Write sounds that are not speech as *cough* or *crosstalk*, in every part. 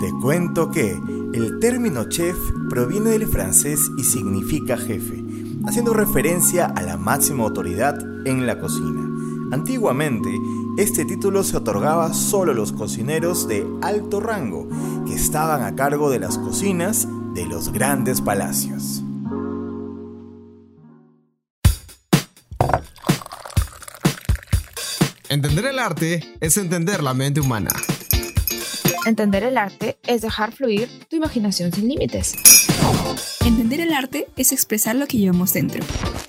Te cuento que el término chef proviene del francés y significa jefe, haciendo referencia a la máxima autoridad en la cocina. Antiguamente, este título se otorgaba solo a los cocineros de alto rango, que estaban a cargo de las cocinas de los grandes palacios. Entender el arte es entender la mente humana. Entender el arte es dejar fluir tu imaginación sin límites. Entender el arte es expresar lo que llevamos dentro.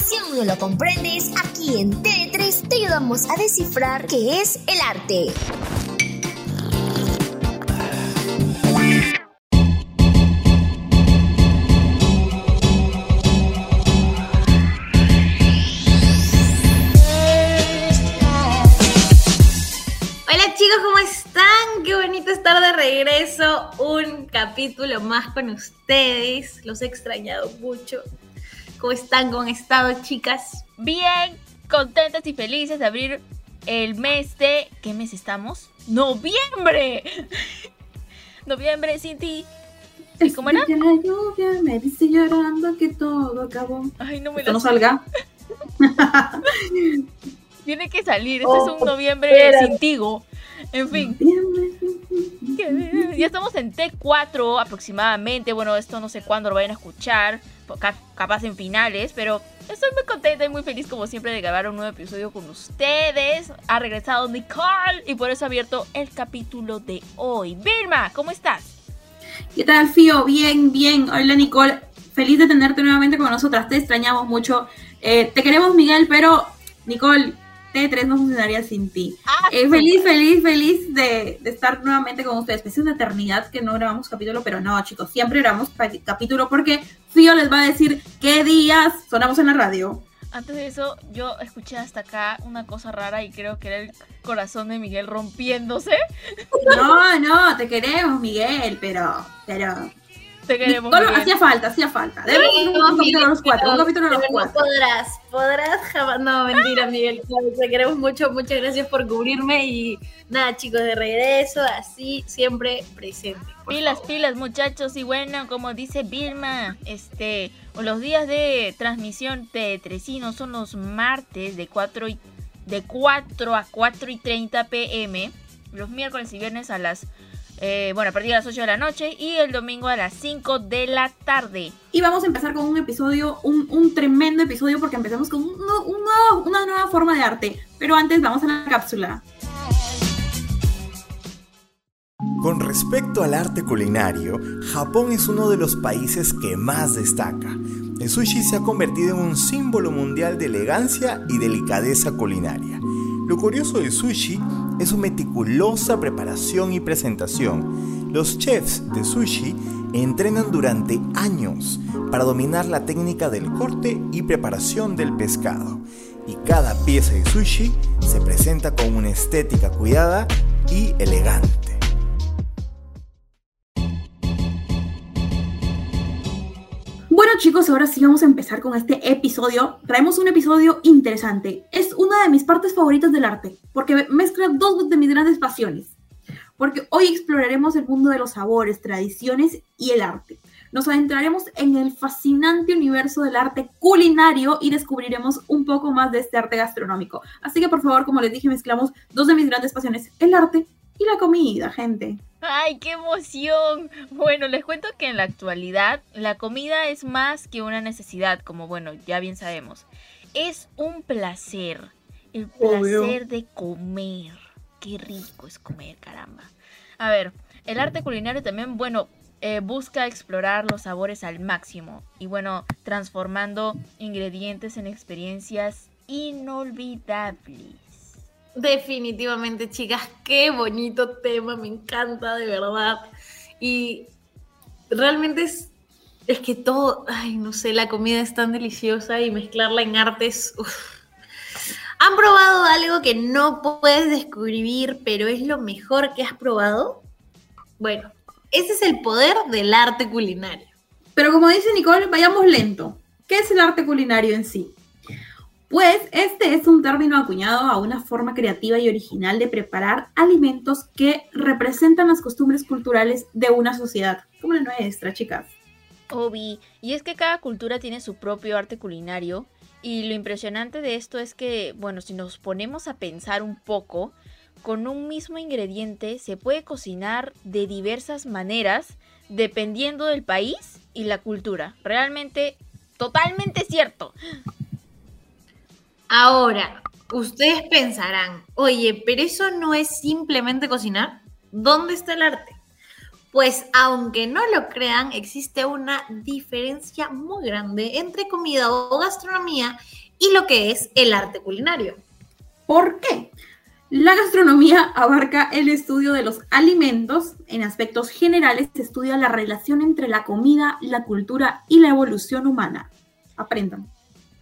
Si aún no lo comprendes, aquí en TV3 te ayudamos a descifrar qué es el arte. Regreso. Un capítulo más con ustedes. Los he extrañado mucho. ¿Cómo están? ¿Cómo han estado, chicas? Bien, contentas y felices de abrir el mes de... ¿Qué mes estamos? ¡Noviembre! *laughs* Noviembre sin ti. ¿Y cómo era? La lluvia me dice llorando que todo acabó. Ay, no me Esto no salga. *laughs* Tiene que salir. *laughs* Este es un noviembre sin tigo. En fin. Ya estamos en T4 aproximadamente. Bueno, esto no sé cuándo lo vayan a escuchar. Capaz en finales. Pero estoy muy contenta y muy feliz como siempre de grabar un nuevo episodio con ustedes. Ha regresado Nicole y por eso ha abierto el capítulo de hoy. Vilma, ¿cómo estás? ¿Qué tal, Fío? Bien, bien. Hola, Nicole. Feliz de tenerte nuevamente con nosotras. Te extrañamos mucho. Eh, te queremos, Miguel, pero Nicole, T3 no funcionaría sin ti. Ah, eh, feliz, feliz, feliz de, de, estar nuevamente con ustedes. Es una eternidad que no grabamos capítulo, pero no, chicos, siempre grabamos capítulo porque Fío les va a decir qué días sonamos en la radio. Antes de eso, yo escuché hasta acá una cosa rara y creo que era el corazón de Miguel rompiéndose. *laughs* No, no, te queremos, Miguel, pero, pero te queremos. Hacía falta, hacía falta. Debemos sí, un, un capítulo a los cuatro, un capítulo a los cuatro. No podrás, podrás jamás. No, mentira, Miguel. Te queremos mucho, muchas gracias por cubrirme. Y nada, chicos, de regreso, así, siempre presente. Pilas, favor. pilas, muchachos. Y bueno, como dice Vilma, este, los días de transmisión de Tresino son los martes de 4, y, de 4 a 4 y 30 pm. Los miércoles y viernes a las eh, bueno, a partir de las 8 de la noche y el domingo a las 5 de la tarde. Y vamos a empezar con un episodio, un, un tremendo episodio porque empezamos con un, un, una nueva forma de arte. Pero antes vamos a la cápsula. Con respecto al arte culinario, Japón es uno de los países que más destaca. El sushi se ha convertido en un símbolo mundial de elegancia y delicadeza culinaria. Lo curioso del sushi es su meticulosa preparación y presentación. Los chefs de sushi entrenan durante años para dominar la técnica del corte y preparación del pescado. Y cada pieza de sushi se presenta con una estética cuidada y elegante. Chicos, ahora sí vamos a empezar con este episodio. Traemos un episodio interesante. Es una de mis partes favoritas del arte, porque mezcla dos de mis grandes pasiones. Porque hoy exploraremos el mundo de los sabores, tradiciones y el arte. Nos adentraremos en el fascinante universo del arte culinario y descubriremos un poco más de este arte gastronómico. Así que por favor, como les dije, mezclamos dos de mis grandes pasiones, el arte y la comida, gente. ¡Ay, qué emoción! Bueno, les cuento que en la actualidad la comida es más que una necesidad, como bueno, ya bien sabemos. Es un placer. El placer de comer. Qué rico es comer, caramba. A ver, el arte culinario también, bueno, eh, busca explorar los sabores al máximo. Y bueno, transformando ingredientes en experiencias inolvidables. Definitivamente, chicas, qué bonito tema, me encanta de verdad. Y realmente es, es que todo, ay, no sé, la comida es tan deliciosa y mezclarla en artes. Uf. ¿Han probado algo que no puedes describir, pero es lo mejor que has probado? Bueno, ese es el poder del arte culinario. Pero como dice Nicole, vayamos lento. ¿Qué es el arte culinario en sí? Pues este es un término acuñado a una forma creativa y original de preparar alimentos que representan las costumbres culturales de una sociedad, como la nuestra, chicas. Obi, y es que cada cultura tiene su propio arte culinario y lo impresionante de esto es que, bueno, si nos ponemos a pensar un poco, con un mismo ingrediente se puede cocinar de diversas maneras dependiendo del país y la cultura. Realmente, totalmente cierto. Ahora, ustedes pensarán, oye, pero eso no es simplemente cocinar. ¿Dónde está el arte? Pues aunque no lo crean, existe una diferencia muy grande entre comida o gastronomía y lo que es el arte culinario. ¿Por qué? La gastronomía abarca el estudio de los alimentos. En aspectos generales se estudia la relación entre la comida, la cultura y la evolución humana. Aprendan.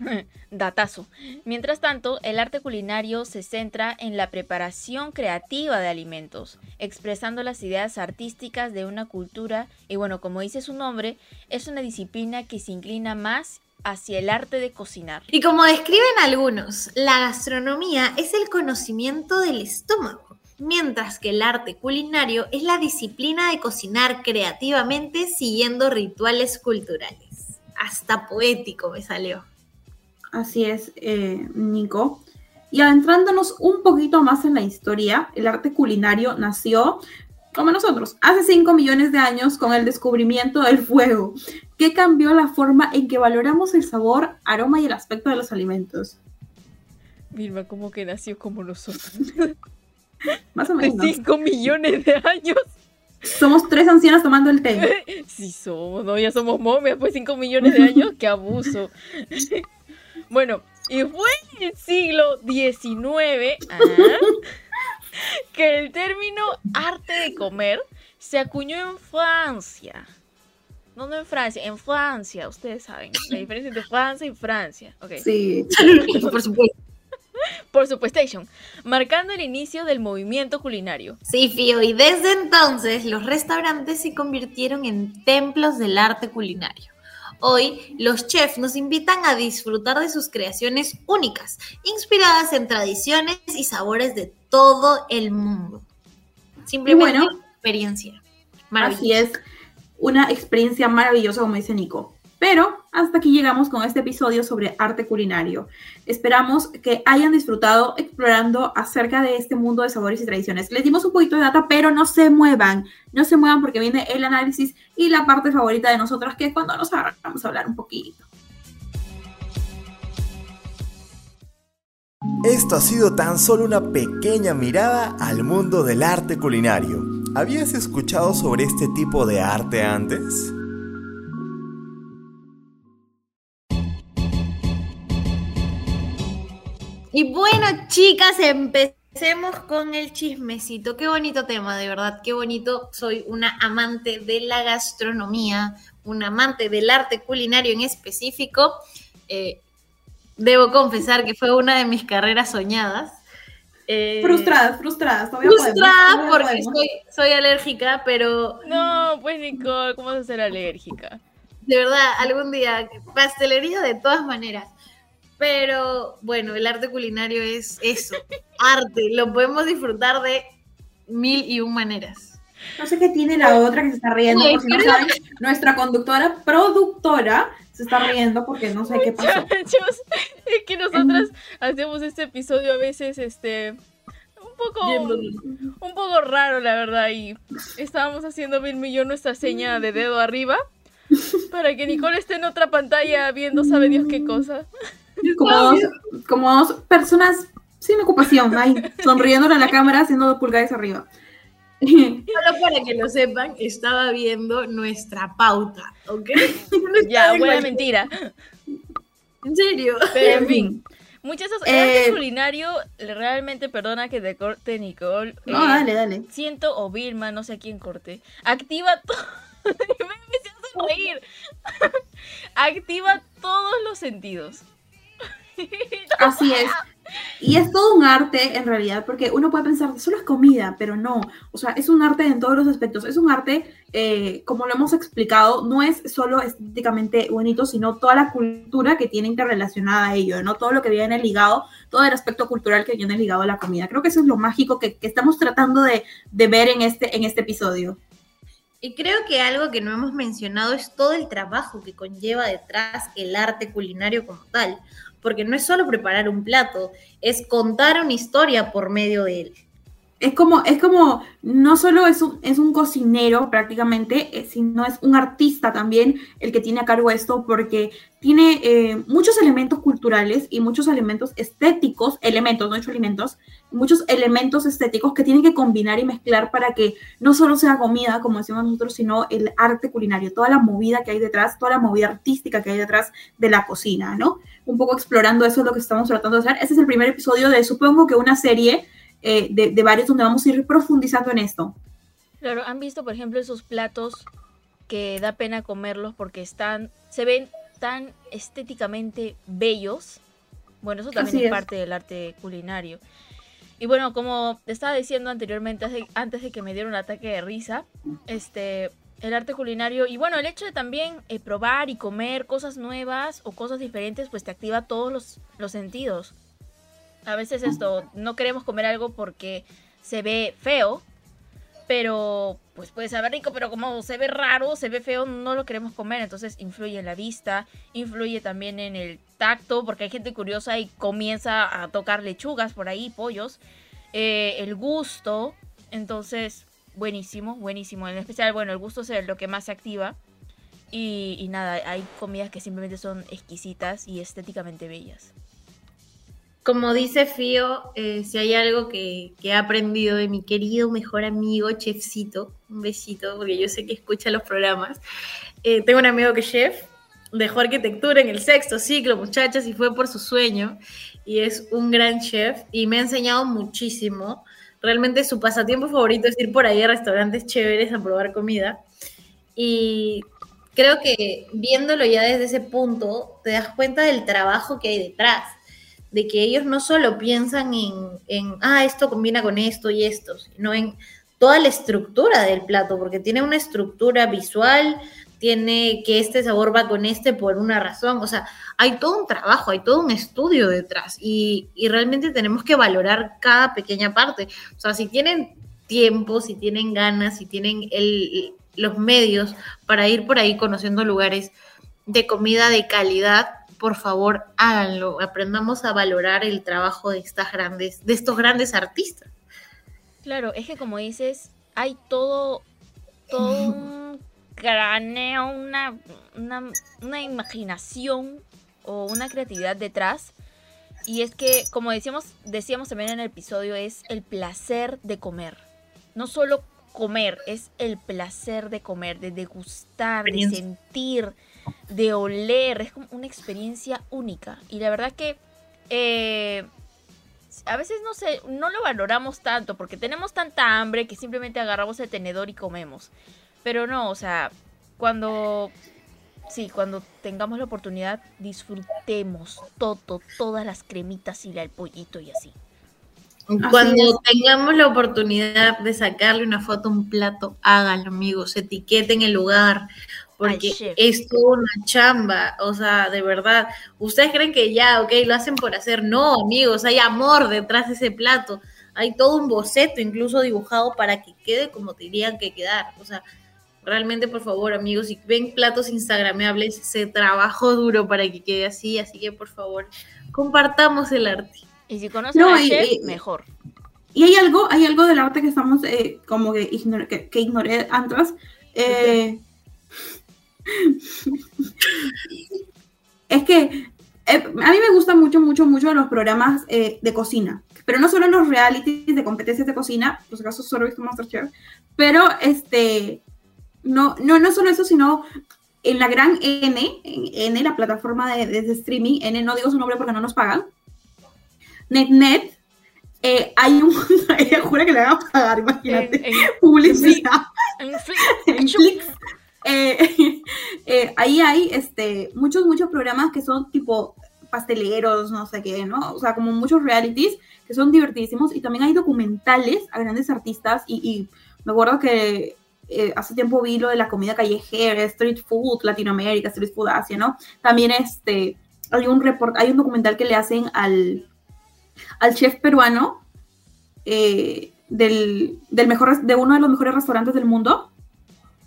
*laughs* Datazo. Mientras tanto, el arte culinario se centra en la preparación creativa de alimentos, expresando las ideas artísticas de una cultura y bueno, como dice su nombre, es una disciplina que se inclina más hacia el arte de cocinar. Y como describen algunos, la gastronomía es el conocimiento del estómago, mientras que el arte culinario es la disciplina de cocinar creativamente siguiendo rituales culturales. Hasta poético me salió. Así es, eh, Nico. Y adentrándonos un poquito más en la historia, el arte culinario nació, como nosotros, hace 5 millones de años con el descubrimiento del fuego, que cambió la forma en que valoramos el sabor, aroma y el aspecto de los alimentos. Vilma, como que nació como nosotros. *laughs* Más o menos. De 5 millones de años. Somos tres ancianas tomando el té. *laughs* Sí somos, no, ya somos momias, pues 5 millones de años, qué abuso. *laughs* Bueno, y fue en el siglo XIX ah, que el término arte de comer se acuñó en Francia. No, no en Francia, en Francia, ustedes saben la diferencia entre Francia y Francia. Okay. Sí, por supuesto. Por supuesto, marcando el inicio del movimiento culinario. Sí, Fío, y desde entonces los restaurantes se convirtieron en templos del arte culinario. Hoy, los chefs nos invitan a disfrutar de sus creaciones únicas, inspiradas en tradiciones y sabores de todo el mundo. Simplemente bueno, experiencia. Así es, una experiencia maravillosa, como dice Nico. Pero hasta aquí llegamos con este episodio sobre arte culinario. Esperamos que hayan disfrutado explorando acerca de este mundo de sabores y tradiciones. Les dimos un poquito de data, pero no se muevan. No se muevan porque viene el análisis y la parte favorita de nosotras, que es cuando nos vamos a hablar un poquito. Esto ha sido tan solo una pequeña mirada al mundo del arte culinario. ¿Habías escuchado sobre este tipo de arte antes? Y bueno, chicas, empecemos con el chismecito. Qué bonito tema, de verdad, qué bonito. Soy una amante de la gastronomía, una amante del arte culinario en específico. Eh, debo confesar que fue una de mis carreras soñadas. Eh, frustradas, frustradas, frustradas porque soy, soy, alérgica, pero... No, pues Nicole, ¿cómo vas a ser alérgica? De verdad, algún día, pastelería de todas maneras. Pero bueno, el arte culinario es eso, arte, lo podemos disfrutar de mil y un maneras. No sé qué tiene la otra que se está riendo, nuestra conductora, productora, se está riendo porque no sé qué pasó. es que nosotras hacemos este episodio a veces, este, un poco, un poco raro, la verdad, y estábamos haciendo Bill y yo nuestra seña de dedo arriba para que Nicole esté en otra pantalla viendo sabe Dios qué cosa. *laughs* Como dos, personas sin ocupación, ahí, *laughs* sonriéndole a la cámara, haciendo pulgares arriba. *laughs* Solo para que lo sepan, estaba viendo nuestra pauta, ¿ok? ya, buena mentira. En serio. Pero en fin. Muchas cosas. Eh, culinario, realmente, perdona que te corte, Nicole. No, eh, dale, dale. Siento, o Vilma, no sé a quién corte. Activa todo. me, reír. Activa todos los sentidos. *laughs* Así es. Y es todo un arte en realidad, porque uno puede pensar, solo es comida, pero no. O sea, es un arte en todos los aspectos. Es un arte, eh, como lo hemos explicado, no es solo estéticamente bonito, sino toda la cultura que tiene interrelacionada a ello, ¿no? Todo lo que viene ligado, todo el aspecto cultural que viene ligado a la comida. Creo que eso es lo mágico que, que estamos tratando de, de, ver en este, en este episodio. Y creo que algo que no hemos mencionado es todo el trabajo que conlleva detrás el arte culinario como tal porque no es solo preparar un plato, es contar una historia por medio de él. Es como, es como, no solo es un, es un cocinero prácticamente, eh, sino es un artista también el que tiene a cargo esto, porque tiene eh, muchos elementos culturales y muchos elementos estéticicos, elementos, no he alimentos, muchos elementos estéticos que tienen que combinar y mezclar para que no solo sea comida, como decimos nosotros, sino el arte culinario, toda la movida que hay detrás, toda la movida artística que hay detrás de la cocina, ¿no? Un poco explorando eso es lo que estamos tratando de hacer. Este es el primer episodio de, supongo que una serie eh, de, de varios donde vamos a ir profundizando en esto. Claro, han visto, por ejemplo, esos platos que da pena comerlos porque están, se ven tan estéticamente bellos. Bueno, eso también es, es, parte del arte culinario. Y bueno, como estaba diciendo anteriormente, antes de que me diera un ataque de risa, este, el arte culinario y bueno, el hecho de también eh, probar y comer cosas nuevas o cosas diferentes, pues te activa todos los, los sentidos. A veces esto, no queremos comer algo porque se ve feo, pero pues puede saber rico, pero como se ve raro, se ve feo, no lo queremos comer, entonces influye en la vista, influye también en el tacto, porque hay gente curiosa y comienza a tocar lechugas por ahí, pollos, eh, el gusto, entonces buenísimo, buenísimo, en especial, bueno, el gusto es lo que más se activa. Y, y nada, hay comidas que simplemente son exquisitas y estéticamente bellas como dice Fío, eh, si hay algo que, que, he aprendido de mi querido mejor amigo, Chefcito, un besito, porque yo sé que escucha los programas. Eh, tengo un amigo que es chef, dejó arquitectura en el sexto ciclo, muchachas, y fue por su sueño. Y es un gran chef y me ha enseñado muchísimo. Realmente su pasatiempo favorito es ir por ahí a restaurantes chéveres a probar comida. Y creo que viéndolo ya desde ese punto, te das cuenta del trabajo que hay detrás de que ellos no solo piensan en, en, ah, esto combina con esto y esto, sino en toda la estructura del plato, porque tiene una estructura visual, tiene que este sabor va con este por una razón, o sea, hay todo un trabajo, hay todo un estudio detrás y, y realmente tenemos que valorar cada pequeña parte, o sea, si tienen tiempo, si tienen ganas, si tienen el, los medios para ir por ahí conociendo lugares de comida de calidad, por favor háganlo, aprendamos a valorar el trabajo de estas grandes, de estos grandes artistas. Claro, es que como dices, hay todo, todo un *laughs* craneo, una, una, una imaginación o una creatividad detrás. Y es que, como decíamos, decíamos también en el episodio, es el placer de comer. No solo comer, es el placer de comer, de degustar, de sentir, de oler, es como una experiencia única. Y la verdad que eh, a veces no sé, no lo valoramos tanto porque tenemos tanta hambre que simplemente agarramos el tenedor y comemos. Pero no, o sea, cuando sí, cuando tengamos la oportunidad, disfrutemos todo, todas las cremitas y el pollito y así. Cuando tengamos la oportunidad de sacarle una foto a un plato, háganlo, amigos, etiqueten el lugar, porque es toda una chamba, o sea, de verdad, ustedes creen que ya, ok, lo hacen por hacer, no, amigos, hay amor detrás de ese plato, hay todo un boceto incluso dibujado para que quede como dirían que quedar, o sea, realmente por favor, amigos, si ven platos instagrameables, se trabajó duro para que quede así, así que por favor, compartamos el arte. Y si conocen no, chef, mejor. Y hay algo, hay algo del arte que estamos eh, como que, que, que ignoré antes, eh, es que eh, a mí me gustan mucho, mucho, mucho los programas eh, de cocina, pero no solo los realities de competencias de cocina, por si acaso solo he visto Masterchef, pero este, no, no, no solo eso, sino en la gran N, en N, la plataforma de, de streaming, N, no digo su nombre porque no nos pagan, NetNet, eh, hay un, *laughs* ella jura que le van a pagar, imagínate, en, en, publicidad. *laughs* En, en Flix, eh, eh, ahí hay este, muchos, muchos programas que son tipo pasteleros, no sé qué, ¿no? O sea, como muchos realities que son divertidísimos y también hay documentales a grandes artistas y, y me acuerdo que eh, hace tiempo vi lo de la comida callejera, street food, Latinoamérica, street food Asia, ¿no? También este, hay un report, hay un documental que le hacen al, al chef peruano eh, del, del, mejor, de uno de los mejores restaurantes del mundo,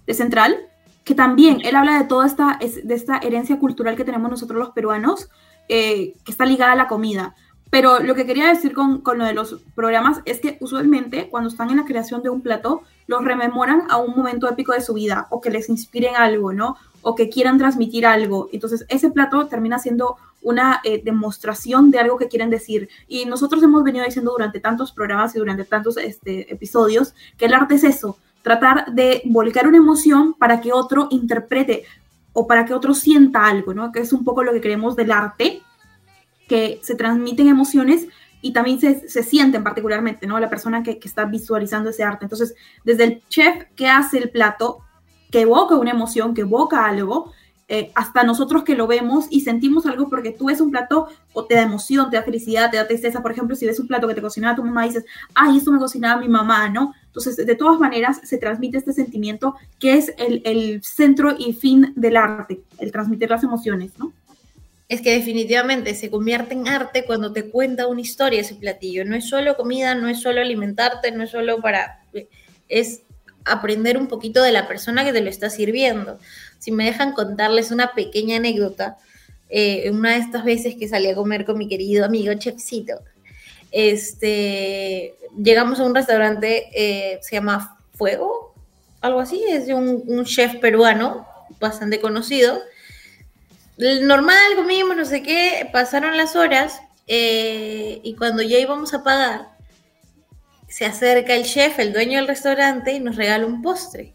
de Central, que también él habla de toda esta, de esta herencia cultural que tenemos nosotros los peruanos, eh, que está ligada a la comida. Pero lo que quería decir con, con, lo de los programas es que usualmente cuando están en la creación de un plato, los rememoran a un momento épico de su vida o que les inspiren algo, ¿no? O que quieran transmitir algo. Entonces, ese plato termina siendo una eh, demostración de algo que quieren decir. Y nosotros hemos venido diciendo durante tantos programas y durante tantos este, episodios que el arte es eso, tratar de volcar una emoción para que otro interprete o para que otro sienta algo, ¿no? Que es un poco lo que creemos del arte, que se transmiten emociones y también se, se sienten particularmente, ¿no? La persona que, que, está visualizando ese arte. Entonces, desde el chef que hace el plato, que evoca una emoción, que evoca algo, eh, hasta nosotros que lo vemos y sentimos algo porque tú ves un plato o te da emoción, te da felicidad, te da tristeza. Por ejemplo, si ves un plato que te cocinaba tu mamá y dices, ay, esto me cocinaba mi mamá, ¿no? Entonces, de todas maneras, se transmite este sentimiento que es el, el centro y fin del arte, el transmitir las emociones, ¿no? es que definitivamente se convierte en arte cuando te cuenta una historia ese platillo. No es solo comida, no es solo alimentarte, no es solo para... es aprender un poquito de la persona que te lo está sirviendo. Si me dejan contarles una pequeña anécdota, eh, una de estas veces que salí a comer con mi querido amigo Chefcito, este, llegamos a un restaurante, eh, se llama Fuego, algo así, es de un, chef peruano bastante conocido, normal, comimos, no sé qué, pasaron las horas eh, y cuando ya íbamos a pagar, se acerca el chef, el dueño del restaurante, y nos regala un postre.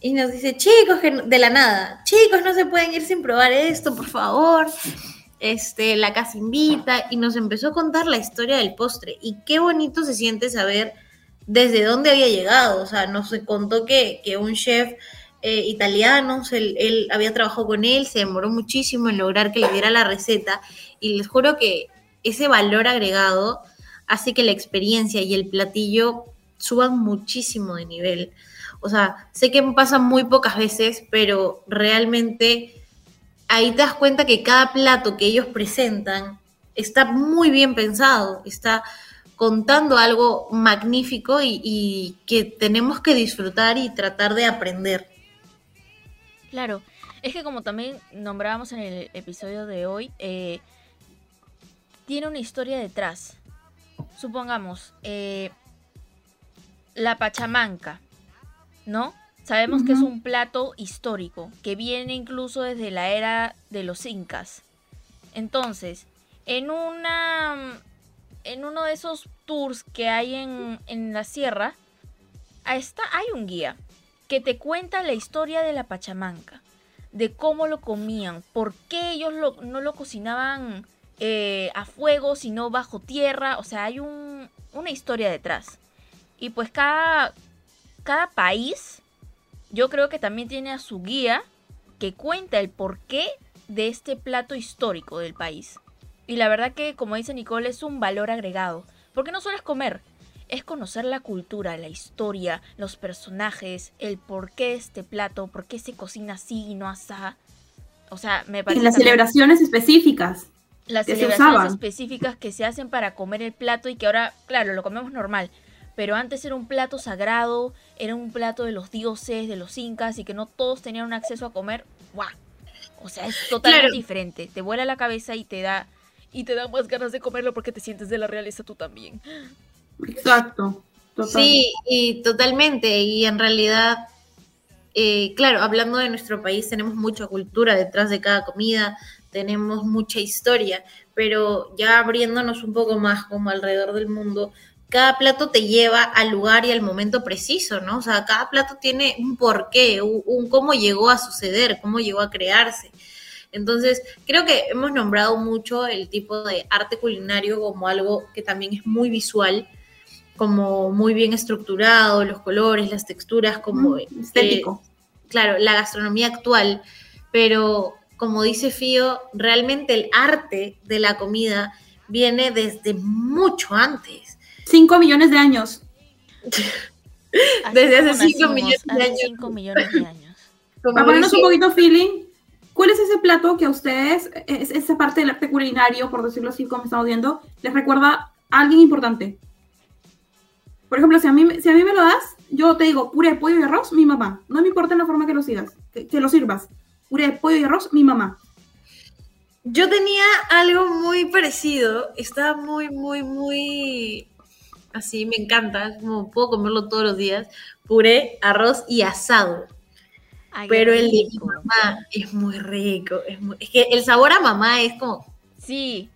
Y nos dice, chicos, de la nada, chicos, no se pueden ir sin probar esto, por favor. Este, la casa invita y nos empezó a contar la historia del postre. Y qué bonito se siente saber desde dónde había llegado. O sea, nos contó que, que un chef eh, italianos, él, había trabajado con él, se demoró muchísimo en lograr que le diera la receta y les juro que ese valor agregado hace que la experiencia y el platillo suban muchísimo de nivel. O sea, sé que pasa muy pocas veces, pero realmente ahí te das cuenta que cada plato que ellos presentan está muy bien pensado, está contando algo magnífico y, que tenemos que disfrutar y tratar de aprender. Claro, es que como también nombrábamos en el episodio de hoy, eh, tiene una historia detrás. Supongamos, eh, la Pachamanca, ¿no? Sabemos que es un plato histórico, que viene incluso desde la era de los incas. Entonces, en una en uno de esos tours que hay en, en la sierra, está, hay un guía que te cuenta la historia de la Pachamanca, de cómo lo comían, por qué ellos no lo cocinaban eh, a fuego, sino bajo tierra, o sea, hay un, una historia detrás. Y pues cada, cada país, yo creo que también tiene a su guía que cuenta el porqué de este plato histórico del país. Y la verdad que, como dice Nicole, es un valor agregado. Porque no solo es comer, es conocer la cultura, la historia, los personajes, el por qué este plato, por qué se cocina así y no así. O sea, me parece. Y las celebraciones específicas. Las celebraciones específicas que se hacen para comer el plato y que ahora, claro, lo comemos normal. Pero antes era un plato sagrado, era un plato de los dioses, de los incas y que no todos tenían un acceso a comer. ¡Guau! O sea, es totalmente diferente. Te vuela la cabeza y te da y te da más ganas de comerlo porque te sientes de la realeza tú también. Exacto. Sí, y totalmente. Y en realidad, eh, claro, hablando de nuestro país, tenemos mucha cultura detrás de cada comida, tenemos mucha historia, pero ya abriéndonos un poco más como alrededor del mundo, cada plato te lleva al lugar y al momento preciso, ¿no? O sea, cada plato tiene un porqué, un, un cómo llegó a suceder, cómo llegó a crearse. Entonces, creo que hemos nombrado mucho el tipo de arte culinario como algo que también es muy visual, como muy bien estructurado, los colores, las texturas, como... estético. claro, la gastronomía actual, pero como dice Fío, realmente el arte de la comida viene desde mucho antes. 5 millones de años. *laughs* Desde hace cinco nacimos, millones de hace años. cinco millones de años. *laughs* Para ponernos un poquito feeling, ¿cuál es ese plato que a ustedes, es, esa parte del arte culinario, por decirlo así, como estamos viendo, les recuerda a alguien importante? Por ejemplo, si a mí, me- si a mí me lo das, yo te digo puré de pollo y arroz, mi mamá. No me importa la forma que lo sigas, que, que lo sirvas. Puré de pollo y arroz, mi mamá. Yo tenía algo muy parecido. Estaba muy, muy, muy así, me encanta. Como puedo comerlo todos los días. Puré, arroz y asado. Ay, Pero el de mi mamá es muy rico. Es, muy- es que el sabor a mamá es como. Sí.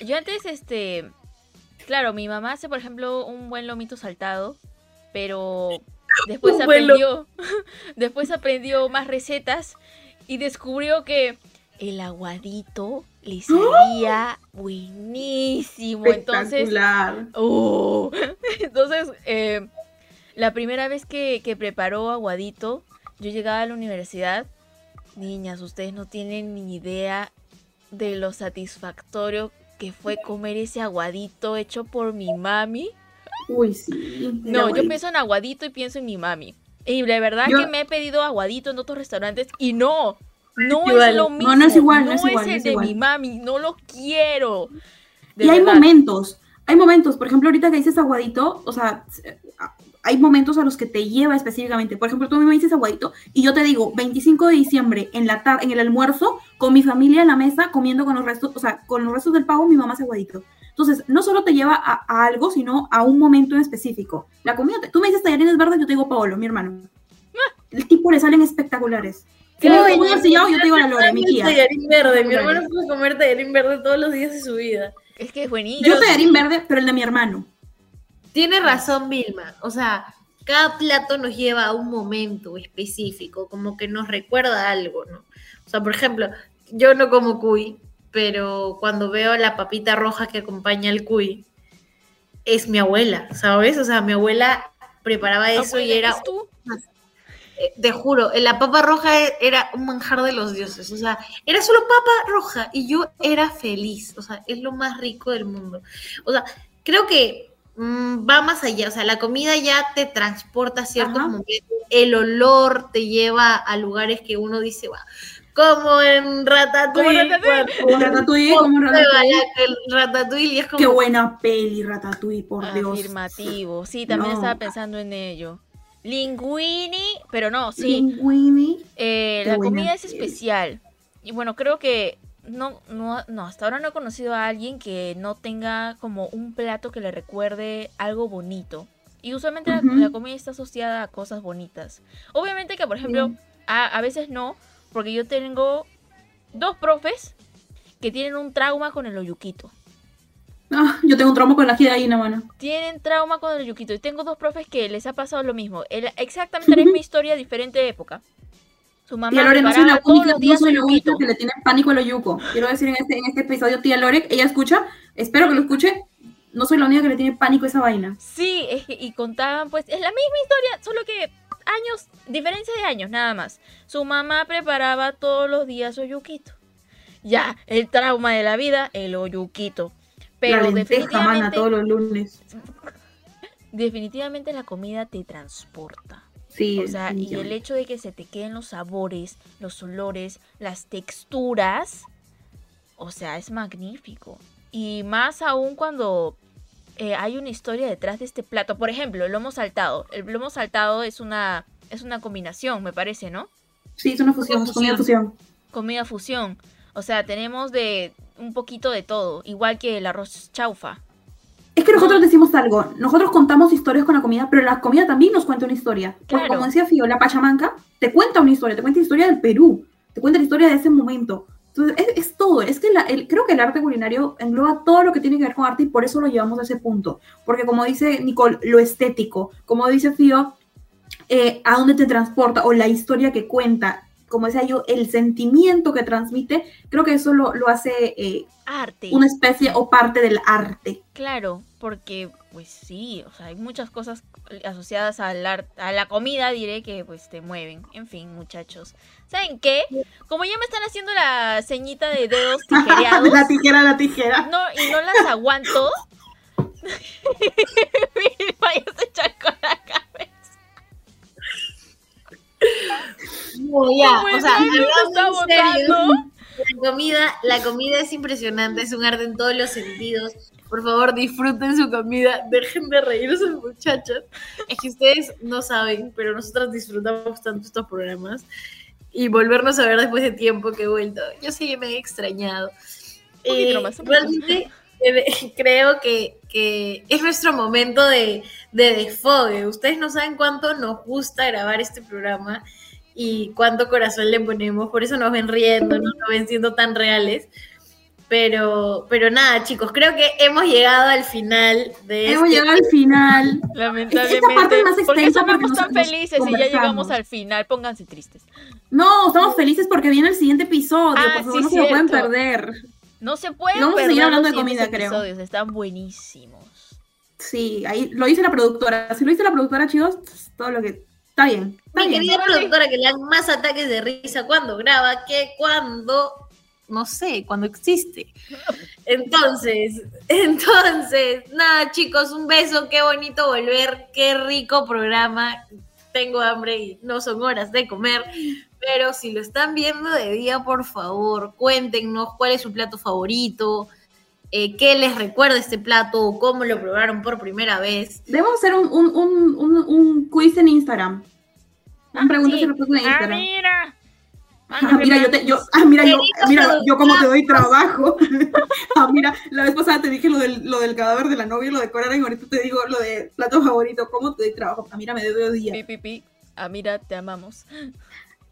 Yo antes, este. Claro, mi mamá hace, por ejemplo, un buen lomito saltado. Pero después *laughs* aprendió. *laughs* después aprendió más recetas. Y descubrió que el aguadito le salía buenísimo. Entonces. ¡Oh! *laughs* Entonces, eh, la primera vez que, que preparó aguadito, yo llegaba a la universidad. Niñas, ustedes no tienen ni idea de lo satisfactorio que fue comer ese aguadito hecho por mi mami. Uy, sí. No, yo pienso en aguadito y pienso en mi mami. Y de verdad Yo- que me he pedido aguadito en otros restaurantes y no, no es lo mismo. no es igual, no es no igual, es no el es de igual. mi mami, no lo quiero. De y hay momentos, hay momentos, por ejemplo, ahorita que dices aguadito, o sea, s- hay momentos a los que te lleva específicamente. Por ejemplo, tú me dices aguadito y yo te digo 25 de diciembre en la tarde, en el almuerzo, con mi familia en la mesa, comiendo con los restos, o sea, con los restos del pavo, mi mamá hace aguadito. Entonces, no solo te lleva a, a algo, sino a un momento en específico. La comida, te- tú me dices tallarines verdes, yo te digo Paolo, mi hermano. El tipo le salen espectaculares. Si yo te digo la Lore, mi tía. tallarín verde. Mi hermano puede comer tallarín verde todos los días de su vida. Es que es buenísimo. Yo tallarín verde, pero el de mi hermano. Tiene razón Vilma, o sea, cada plato nos lleva a un momento específico, como que nos recuerda algo, ¿no? O sea, por ejemplo, yo no como cuy, pero cuando veo la papita roja que acompaña al cuy, es mi abuela, ¿sabes? O sea, mi abuela preparaba eso y era, ¿es tú? eh, te juro, la papa roja e- era un manjar de los dioses, o sea, era solo papa roja y yo era feliz, o sea, es lo más rico del mundo. O sea, creo que mm, va más allá, o sea, la comida ya te transporta a ciertos Ajá. momentos, el olor te lleva a lugares que uno dice, va, como en Ratatouille, Como Ratatouille. Como Ratatouille, Ratatouille. Y es como Qué buena peli, Ratatouille, por Dios. Afirmativo. Sí, también No. estaba pensando en ello. Linguini, pero no, sí. Linguini. eh, la comida es especial. Y bueno, creo que no, no, no, hasta ahora no he conocido a alguien que no tenga como un plato que le recuerde algo bonito. Y usualmente la- comida está asociada a cosas bonitas. Obviamente que, por ejemplo, Sí. a, a veces no, porque yo tengo dos profes que tienen un trauma con el oyuquito. Ah, yo tengo un trauma con la gallina, mano. tienen trauma con el yuquito. Y tengo dos profes que les ha pasado lo mismo. El- exactamente la misma historia, diferente época. Su mamá Tía Lore, no soy la única, no soy su la que le tiene pánico al oyuco. Quiero decir en este, en este episodio, tía Lore, ella escucha, espero que lo escuche, no soy la única que le tiene pánico a esa vaina. Sí, es que- y contaban, pues, es la misma historia, solo que años, diferencia de años, nada más. Su mamá preparaba todos los días su yuquito. Ya, el trauma de la vida, el oyuquito. Pero la lenteja, mana, definitivamente, todos los lunes. *laughs* definitivamente la comida te transporta. Sí, O sea, y el hecho de que se te queden los sabores, los olores, las texturas, o sea, es magnífico. Y más aún cuando eh, hay una historia detrás de este plato. Por ejemplo, el lomo saltado. El lomo saltado es una, es una combinación, me parece, ¿no? Sí, es una fusión, es comida fusión. Comida fusión. O sea, tenemos de un poquito de todo, igual que el arroz chaufa. Es que nosotros decimos algo, nosotros contamos historias con la comida, pero la comida también nos cuenta una historia. Como decía Fío, la Pachamanca te cuenta una historia, te cuenta la historia del Perú, te cuenta la historia de ese momento. Entonces, es, es todo, es que la- el- creo que el arte culinario engloba todo lo que tiene que ver con arte y por eso lo llevamos a ese punto. Porque como dice Nicole, lo estético, como dice Fío, eh, a dónde te transporta o la historia que cuenta, como decía yo, el sentimiento que transmite, creo que eso lo, lo hace eh, Arte. una especie o parte del arte. Claro, porque, pues sí, o sea, hay muchas cosas asociadas al arte, a la comida, diré, que pues te mueven. En fin, muchachos. ¿Saben qué? Como ya me están haciendo la ceñita de dedos *laughs* tijereados. la tijera, la tijera. No, y no las aguanto. *laughs* Vaya se echar con la cabeza. No, ya, Pues o sea, está. La comida, la comida es impresionante, es un arte en todos los sentidos. Por favor, disfruten su comida, *laughs* dejen de reírse, muchachos. Es que ustedes no saben, pero nosotros disfrutamos tanto estos programas. Y volvernos a ver después de tiempo que he vuelto. Yo que me he extrañado. Eh, poquito. realmente eh, *laughs* creo que, que es nuestro momento de, de desfogue. Ustedes no saben cuánto nos gusta grabar este programa y cuánto corazón le ponemos. Por eso nos ven riendo, no nos ven siendo tan reales. Pero, pero nada, chicos, creo que hemos llegado al final de Hemos este- llegado al final. Lamentablemente. Esta parte es más ¿Por qué extensa somos porque tan felices y ya llegamos al final? Pónganse tristes. No, estamos felices porque viene el siguiente episodio. Ah, por favor, sí, no se lo pueden perder. No se pueden Y vamos a seguir perder hablando los de comida, creo. episodios, Están buenísimos. Sí, ahí lo dice la productora. Si lo dice la productora, chicos, todo lo que. Está bien. Está Mi bien. querida productora que le dan más ataques de risa cuando graba que cuando, no sé, cuando existe. Entonces, *laughs* entonces, nada chicos, un beso, qué bonito volver, qué rico programa. Tengo hambre y no son horas de comer, pero si lo están viendo de día, por favor, cuéntenos cuál es su plato favorito, eh, qué les recuerda este plato o cómo lo probaron por primera vez. Debemos hacer un, un, un, un, un quiz en Instagram. Una pregunta sí. en Ah, Instagram. mira. Ah, mira, yo te, yo, ah, mira, yo, mira, yo como te doy trabajo. *laughs* ah, mira, la vez pasada te dije lo del, lo del cadáver de la novia y lo de Coraline, ahorita te digo lo de plato favorito, ¿cómo te doy trabajo? Ah, mira, me doy día. Pi, pi, pi. Ah, mira, te amamos.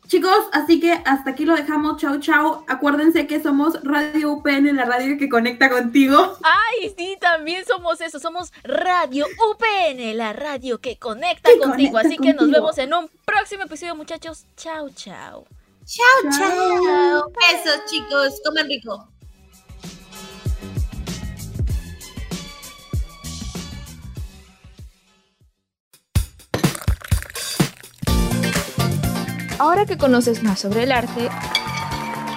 Chicos, así que hasta aquí lo dejamos. Chau, chau. Acuérdense que somos Radio UPN, la radio que conecta contigo. Ay, sí, también somos eso. Somos Radio UPN, la radio que conecta Que contigo. conecta Así que nos vemos en un próximo episodio, muchachos. Chao, chao. Chao, Chao. chao. Besos, chicos. Coman rico. Ahora que conoces más sobre el arte,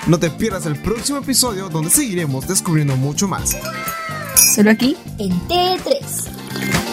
No te pierdas el próximo episodio donde seguiremos descubriendo mucho más. Solo aquí En T3.